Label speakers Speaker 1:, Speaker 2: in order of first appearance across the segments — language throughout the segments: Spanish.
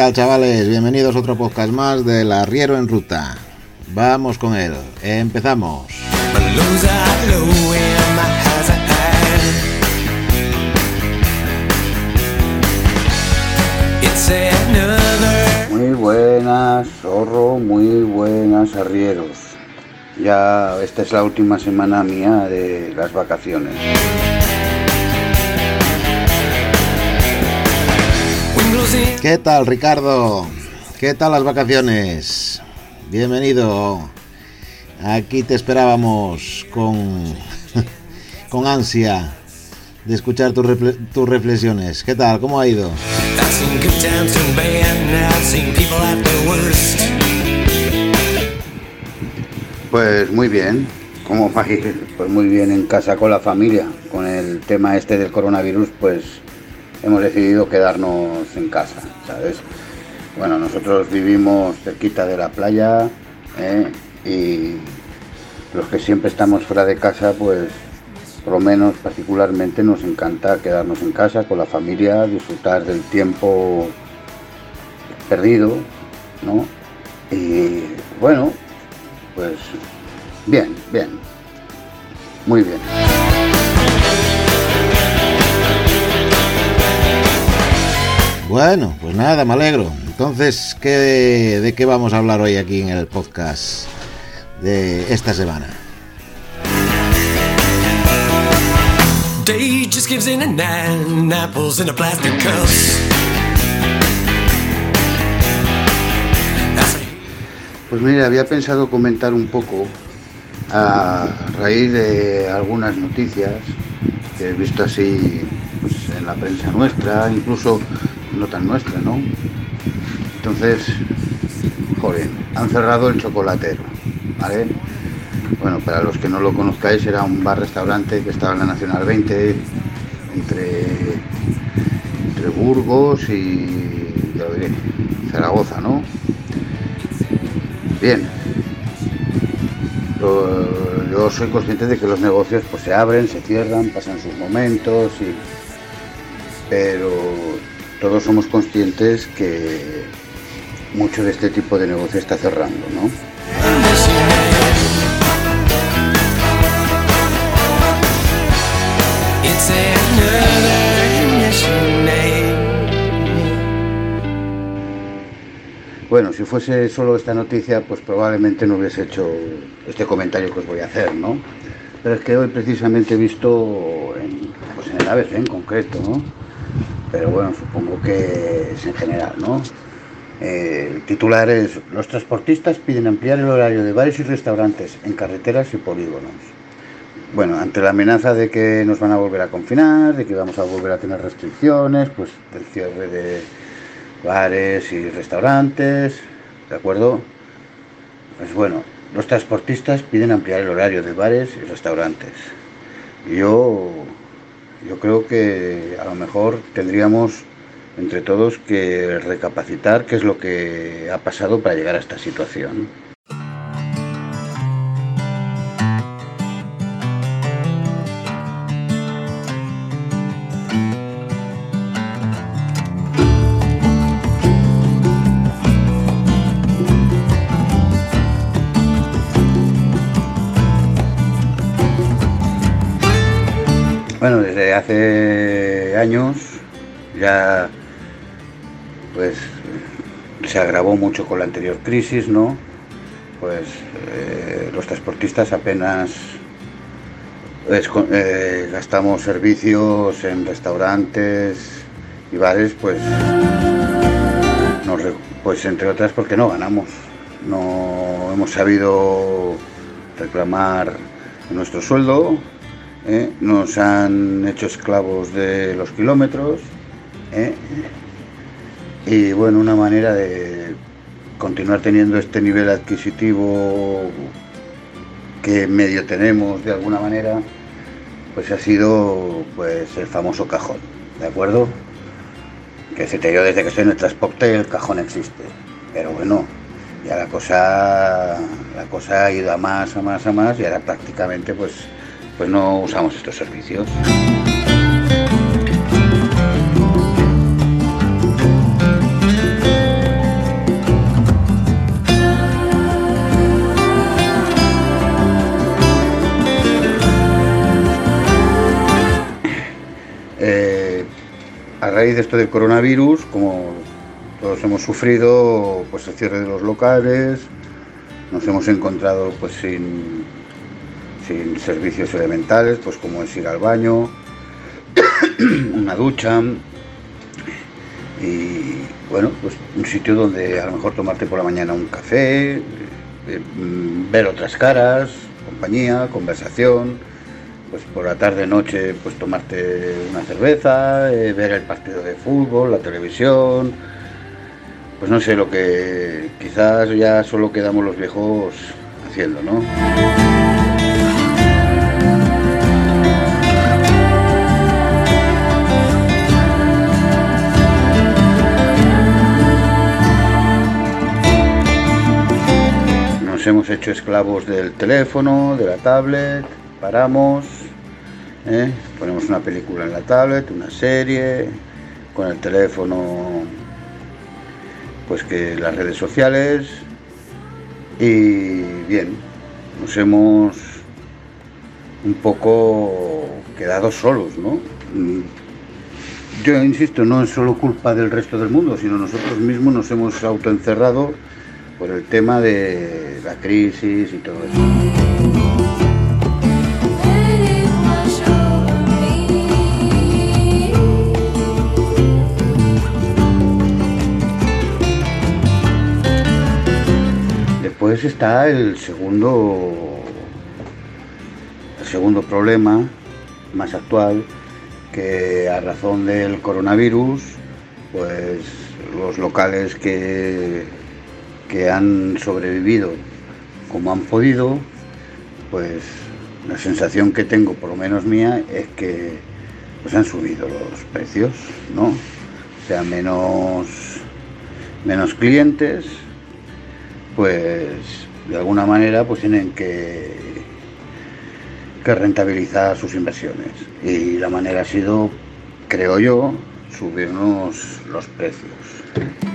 Speaker 1: Tal chavales? Bienvenidos a otro podcast más del Arriero en Ruta. Vamos con él. Empezamos.
Speaker 2: Muy buenas, zorro, muy buenas, arrieros. Ya esta es la última semana mía de las vacaciones.
Speaker 1: ¿Qué tal Ricardo? ¿Qué tal las vacaciones? Bienvenido. Aquí te esperábamos con, con ansia de escuchar tus, tus reflexiones. ¿Qué tal? ¿Cómo ha ido?
Speaker 2: Pues muy bien. ¿Cómo va a ir? Pues muy bien en casa con la familia. Con el tema este del coronavirus, pues hemos decidido quedarnos en casa, ¿sabes? Bueno, nosotros vivimos cerquita de la playa ¿eh? y los que siempre estamos fuera de casa, pues por lo menos particularmente nos encanta quedarnos en casa con la familia, disfrutar del tiempo perdido, ¿no? Y bueno, pues bien, bien, muy bien.
Speaker 1: Bueno, pues nada, me alegro. Entonces, ¿qué, ¿de qué vamos a hablar hoy aquí en el podcast de esta semana?
Speaker 3: Day just gives in at nine, apples in a plastic cups. I say,
Speaker 2: Pues mira, había pensado comentar un poco a raíz de algunas noticias que he visto así pues, en la prensa nuestra, incluso no tan nuestra, ¿no? Entonces, joder, han cerrado el chocolatero, ¿vale? Bueno, para los que no lo conozcáis, era un bar-restaurante que estaba en la Nacional 20, entre, entre Burgos y, ya Zaragoza, ¿no? Bien. Yo soy consciente de que los negocios pues se abren, se cierran, pasan sus momentos, y- pero todos somos conscientes que mucho de este tipo de negocio está cerrando, ¿no? Bueno, si fuese solo esta noticia, pues probablemente no hubiese hecho este comentario que os voy a hacer, ¿no? Pero es que hoy precisamente he visto en, pues en el ABC en concreto, ¿no? Pero bueno, supongo que es en general, ¿no? Eh, el titular es, los transportistas piden ampliar el horario de bares y restaurantes en carreteras y polígonos. Bueno, ante la amenaza de que nos van a volver a confinar, de que vamos a volver a tener restricciones, pues del cierre de bares y restaurantes, ¿de acuerdo? Pues bueno, los transportistas piden ampliar el horario de bares y restaurantes. Yo, yo creo que a lo mejor tendríamos entre todos que recapacitar qué es lo que ha pasado para llegar a esta situación. Hace años ya pues se agravó mucho con la anterior crisis, ¿no? pues eh, los transportistas apenas esco- eh, gastamos servicios en restaurantes y bares, pues, pues entre otras porque no ganamos. No hemos sabido reclamar nuestro sueldo, ¿eh? nos han hecho esclavos de los kilómetros. ¿eh? Y bueno, una manera de continuar teniendo este nivel adquisitivo que medio tenemos de alguna manera, pues ha sido pues el famoso cajón, ¿de acuerdo? Que se te dio desde que estoy en el transporte el cajón existe. Pero bueno, ya la cosa la cosa ha ido a más, a más, a más y ahora prácticamente pues pues no usamos estos servicios. Eh, a raíz de esto del coronavirus, como todos hemos sufrido, pues el cierre de los locales, nos hemos encontrado pues sin, sin servicios elementales, pues como es ir al baño, una ducha y bueno, pues un sitio donde a lo mejor tomarte por la mañana un café, eh, mm, ver otras caras, compañía, conversación, pues por la tarde noche pues tomarte una cerveza, eh, ver el partido de fútbol, la televisión, pues no sé lo que quizás ya solo quedamos los viejos haciendo, ¿no? Hemos hecho esclavos del teléfono, de la tablet, paramos, ¿eh? ponemos una película en la tablet, una serie, con el teléfono, pues que las redes sociales y bien, nos hemos un poco quedado solos, ¿no? Yo insisto, no es solo culpa del resto del mundo, sino nosotros mismos nos hemos autoencerrado por el tema de la crisis y todo eso. Después está el segundo, el segundo problema más actual, que a razón del coronavirus, pues los locales que, que han sobrevivido como han podido, pues la sensación que tengo, por lo menos mía, es que pues han subido los precios, ¿no? O sea, menos, menos clientes, pues de alguna manera pues tienen que, que rentabilizar sus inversiones. Y la manera ha sido, creo yo, subirnos los precios.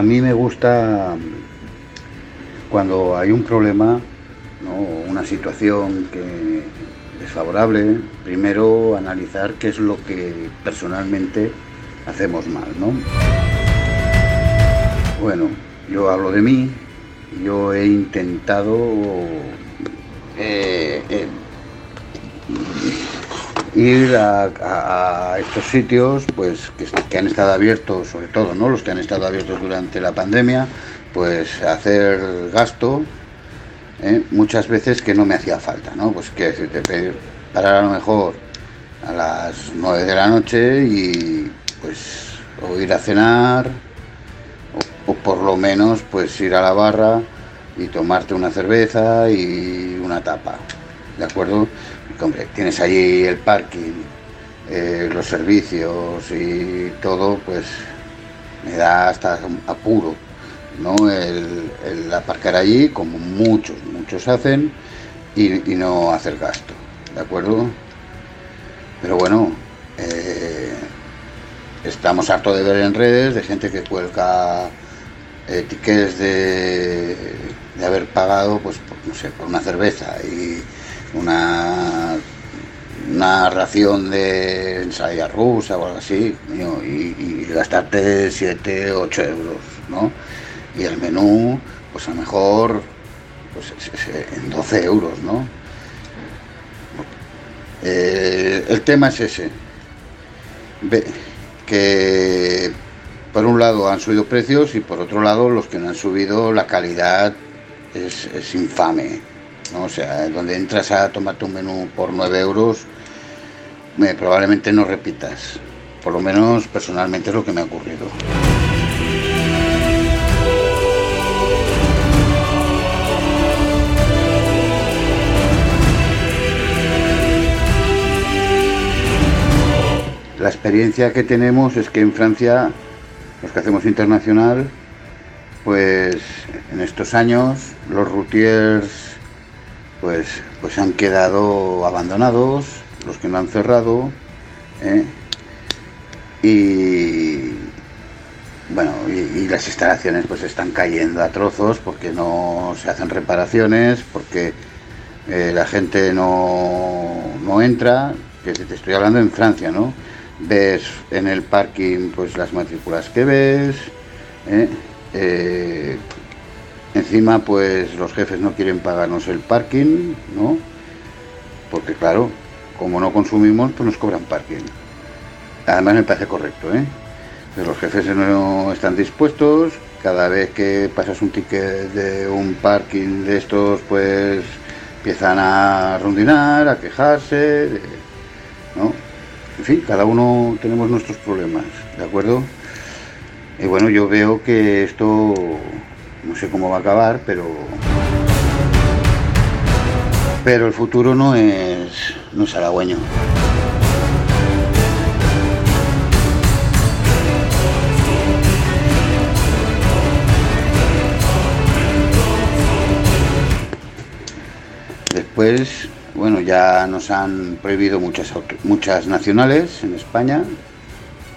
Speaker 2: A mí me gusta cuando hay un problema, ¿no? una situación que es favorable, primero analizar qué es lo que personalmente hacemos mal, ¿no? Bueno, yo hablo de mí, yo he intentado eh, eh, ir a, estos sitios pues que, han estado abiertos sobre todo no los que han estado abiertos durante la pandemia pues hacer gasto ¿eh? muchas veces que no me hacía falta no pues que decirte pedir parar a lo mejor a las 9 de la noche y pues o ir a cenar o, o por lo menos pues ir a la barra y tomarte una cerveza y una tapa de acuerdo hombre tienes allí el parking eh, los servicios y todo pues me da hasta apuro no el, aparcar allí como muchos muchos hacen y, no hacer gasto de acuerdo pero bueno eh, estamos hartos de ver en redes de gente que cuelga eh, tickets de, de haber pagado, pues, por, no sé, por una cerveza y una, una ración de ensalada rusa o algo así, y, y gastarte 7, 8 euros, ¿no? Y el menú, pues a lo mejor pues, es- es en 12 euros, ¿no? Eh, el tema es ese. Que por un lado han subido precios y por otro lado los que no han subido la calidad es infame. ¿No? O sea, donde entras a tomarte un menú por 9 euros, probablemente no repitas. Por lo menos personalmente es lo que me ha ocurrido. La experiencia que tenemos es que en Francia, los que hacemos internacional, pues en estos años los routiers pues, pues han quedado abandonados, los que no han cerrado, ¿eh? y bueno, y, las instalaciones pues están cayendo a trozos porque no se hacen reparaciones, porque eh, la gente no, no entra, que te estoy hablando en Francia, ¿no? Ves en el parking pues las matrículas que ves, ¿eh? Encima pues los jefes no quieren pagarnos el parking, ¿no? Porque claro, como no consumimos pues nos cobran parking. Además me parece correcto, ¿eh? Los jefes no están dispuestos, cada vez que pasas un ticket de un parking de estos pues empiezan a rondinar, a quejarse, ¿no? En fin, cada uno tenemos nuestros problemas, ¿de acuerdo? Y bueno, yo veo que esto no sé cómo va a acabar, pero pero el futuro no es no es halagüeño. Después, bueno, ya nos han prohibido muchas muchas nacionales en España,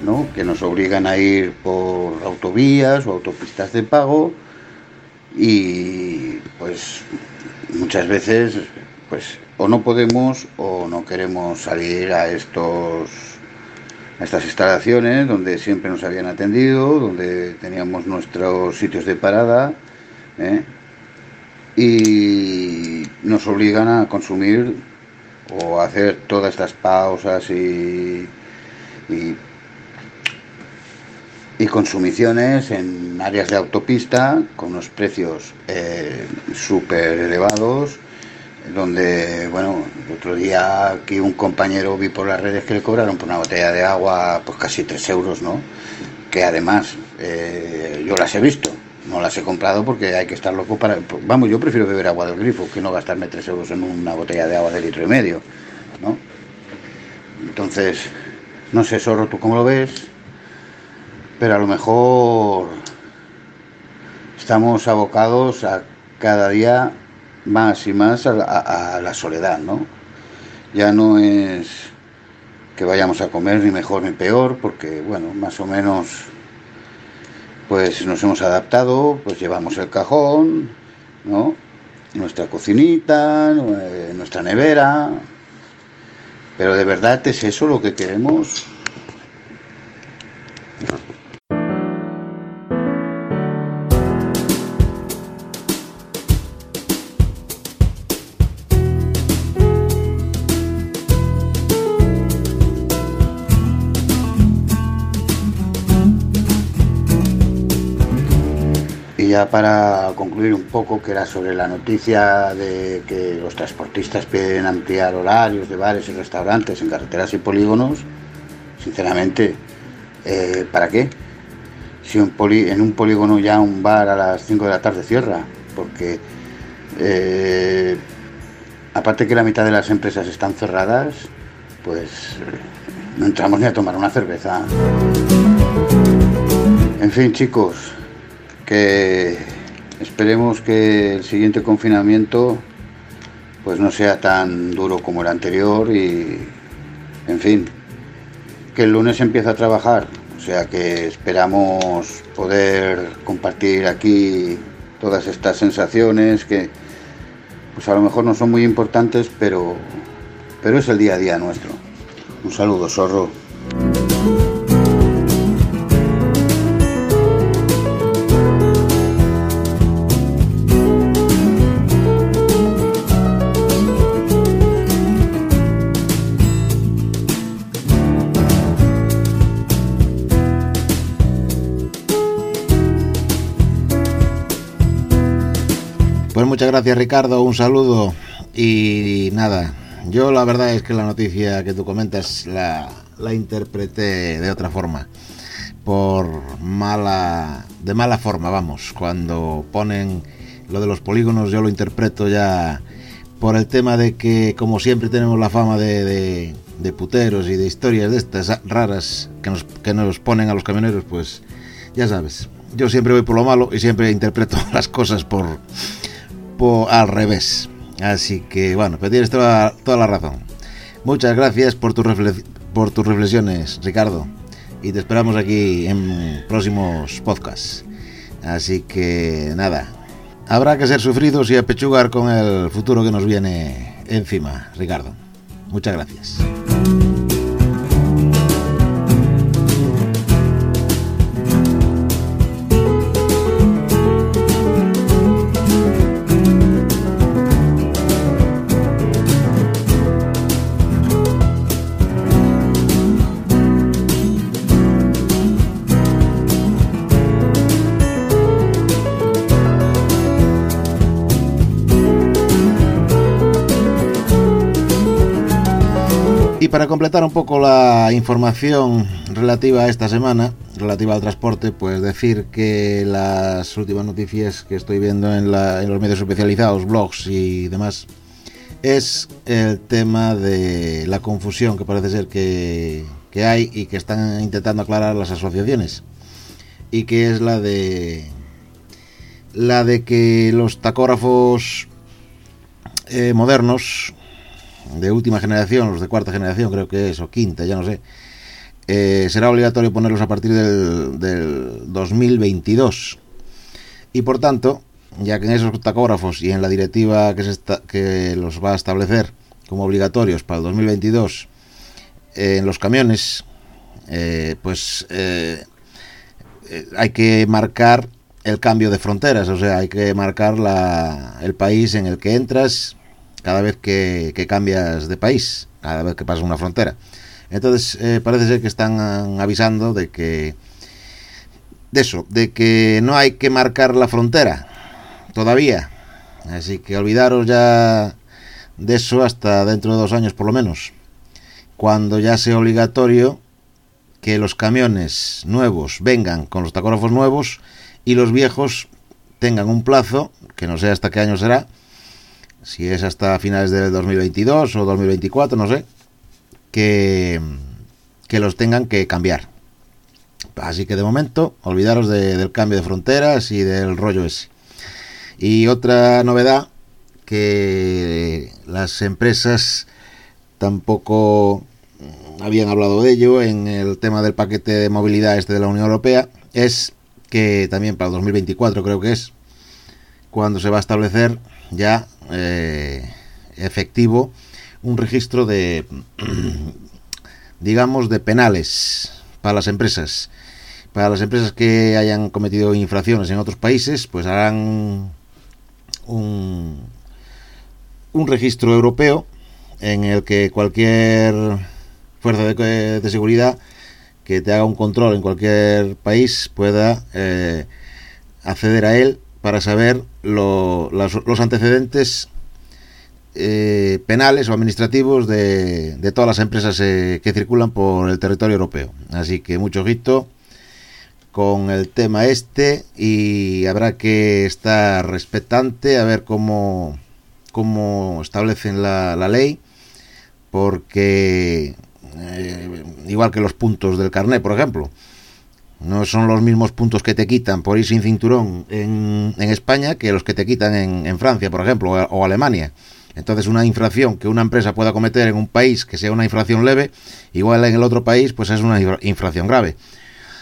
Speaker 2: ¿no? que nos obligan a ir por autovías o autopistas de pago y pues muchas veces pues o no podemos o no queremos salir a estos a estas instalaciones donde siempre nos habían atendido, donde teníamos nuestros sitios de parada ¿eh? y nos obligan a consumir o a hacer todas estas pausas y, y y consumiciones en áreas de autopista con unos precios eh, súper elevados donde bueno el otro día aquí un compañero vi por las redes que le cobraron por una botella de agua pues casi 3 euros no que además eh, yo las he visto no las he comprado porque hay que estar loco para vamos yo prefiero beber agua del grifo que no gastarme 3 euros en una botella de agua de litro y medio no entonces no sé zorro tú cómo lo ves pero a lo mejor estamos abocados a cada día más y más a a la soledad, ¿no? Ya no es que vayamos a comer ni mejor ni peor, porque, bueno, más o menos, pues nos hemos adaptado, pues llevamos el cajón, ¿no? Nuestra cocinita, eh, nuestra nevera, pero de verdad es eso lo que queremos. Ya para concluir un poco, que era sobre la noticia de que los transportistas piden ampliar horarios de bares y restaurantes en carreteras y polígonos, sinceramente, eh, ¿para qué? Si en un polígono ya un bar a las 5 de la tarde cierra, porque eh, aparte que la mitad de las empresas están cerradas, pues no entramos ni a tomar una cerveza. En fin, chicos, que esperemos que el siguiente confinamiento pues no sea tan duro como el anterior y en fin que el lunes empieza a trabajar sea que esperamos poder compartir aquí todas estas sensaciones que pues a lo mejor no son muy importantes, pero, pero es el día a día nuestro. Un saludo, zorro.
Speaker 1: Pues muchas gracias Ricardo, un saludo y nada, yo la verdad es que la noticia que tú comentas la, la interpreté de otra forma, por mala, de mala forma, vamos, cuando ponen lo de los polígonos yo lo interpreto ya por el tema de que como siempre tenemos la fama de, de, de puteros y de historias de estas raras que nos, que nos ponen a los camioneros, pues ya sabes, yo siempre voy por lo malo y siempre interpreto las cosas por al revés. Así que bueno, pues tienes toda, toda la razón. Muchas gracias por, tu por tus reflexiones, Ricardo. Y te esperamos aquí en próximos podcasts. Así que nada, habrá que ser sufridos y apechugar con el futuro que nos viene encima, Ricardo. Muchas gracias. Para completar un poco la información relativa a esta semana, relativa al transporte, pues decir que las últimas noticias que estoy viendo en los medios especializados, blogs y demás, es el tema de la confusión que parece ser que, que hay y que están intentando aclarar las asociaciones. Y que es la de la de que los tacógrafos eh, modernos de última generación, los de cuarta generación creo que es, o quinta, ya no sé, eh, será obligatorio ponerlos a partir del, del 2022. Y por tanto, ya que en esos tacógrafos y en la directiva que, se está, que los va a establecer como obligatorios para el 2022 eh, en los camiones, eh, pues hay que marcar el cambio de fronteras, o sea, hay que marcar la, el país en el que entras cada vez que, que, cambias de país, cada vez que pasas una frontera. Entonces eh, parece ser que están avisando de que de eso, de que no hay que marcar la frontera todavía. Así que olvidaros ya de eso hasta dentro de dos años por lo menos, cuando ya sea obligatorio que los camiones nuevos vengan con los tacógrafos nuevos y los viejos tengan un plazo, que no sé hasta qué año será, si es hasta finales del 2022 o 2024, no sé, que, que los tengan que cambiar. Así que de momento, olvidaros de, del cambio de fronteras y del rollo ese. Y otra novedad, que las empresas tampoco habían hablado de ello en el tema del paquete de movilidad este de la Unión Europea, es que también para el 2024 creo que es, cuando se va a establecer ya eh, efectivo un registro de, digamos, de penales para las empresas. Para las empresas que hayan cometido infracciones en otros países, pues harán un, un registro europeo en el que cualquier fuerza de, seguridad que te haga un control en cualquier país pueda eh, acceder a él para saber lo, los, los, antecedentes eh, penales o administrativos de, de todas las empresas eh, que circulan por el territorio europeo. Así que mucho ojito con el tema este y habrá que estar respetante a ver cómo, cómo establecen la, la ley porque eh, igual que los puntos del carnet por ejemplo no son los mismos puntos que te quitan por ir sin cinturón en, en España que los que te quitan en, en Francia, por ejemplo, o, Alemania. Entonces, una infracción que una empresa pueda cometer en un país que sea una infracción leve, igual en el otro país, pues es una infracción grave.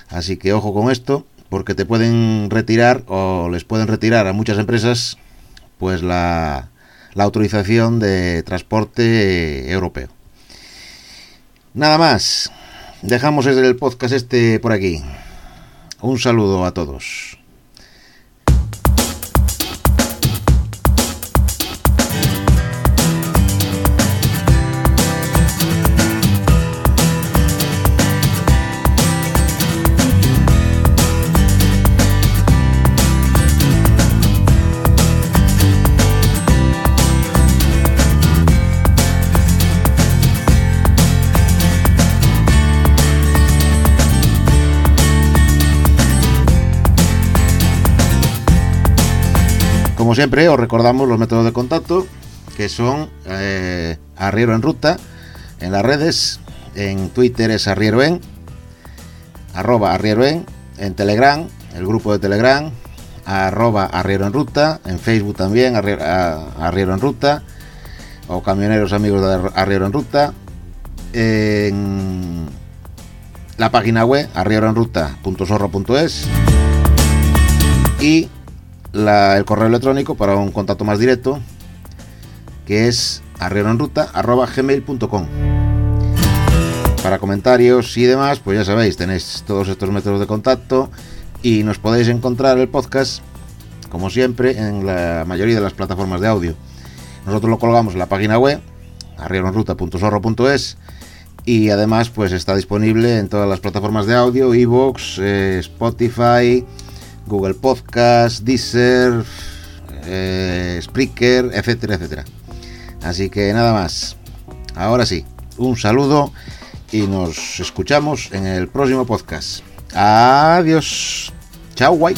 Speaker 1: Así que ojo con esto, porque te pueden retirar o les pueden retirar a muchas empresas pues la, la autorización de transporte europeo. Nada más. Dejamos el podcast este por aquí. Un saludo a todos. Siempre, os recordamos los métodos de contacto, que son eh, Arriero en Ruta, en las redes, en Twitter es Arriero en, arroba Arriero en, en Telegram, el grupo de Telegram, arroba Arriero en Ruta, en Facebook también, Arriero, en Ruta, o Camioneros Amigos de Arriero en Ruta, en la página web arrieroenruta.zorro.es y el correo electrónico para un contacto más directo, que es arrieroenruta.gmail.com. Para comentarios y demás, pues ya sabéis, tenéis todos estos métodos de contacto y nos podéis encontrar el podcast, como siempre, en la mayoría de las plataformas de audio. Nosotros lo colgamos en la página web, arrieroenruta.zorro.es y además pues está disponible en todas las plataformas de audio, Evox, eh, Spotify, Google Podcast, Deezer, eh, Spreaker, etcétera, etcétera. Así que nada más. Ahora sí, un saludo y nos escuchamos en el próximo podcast. Adiós. Chao, guay.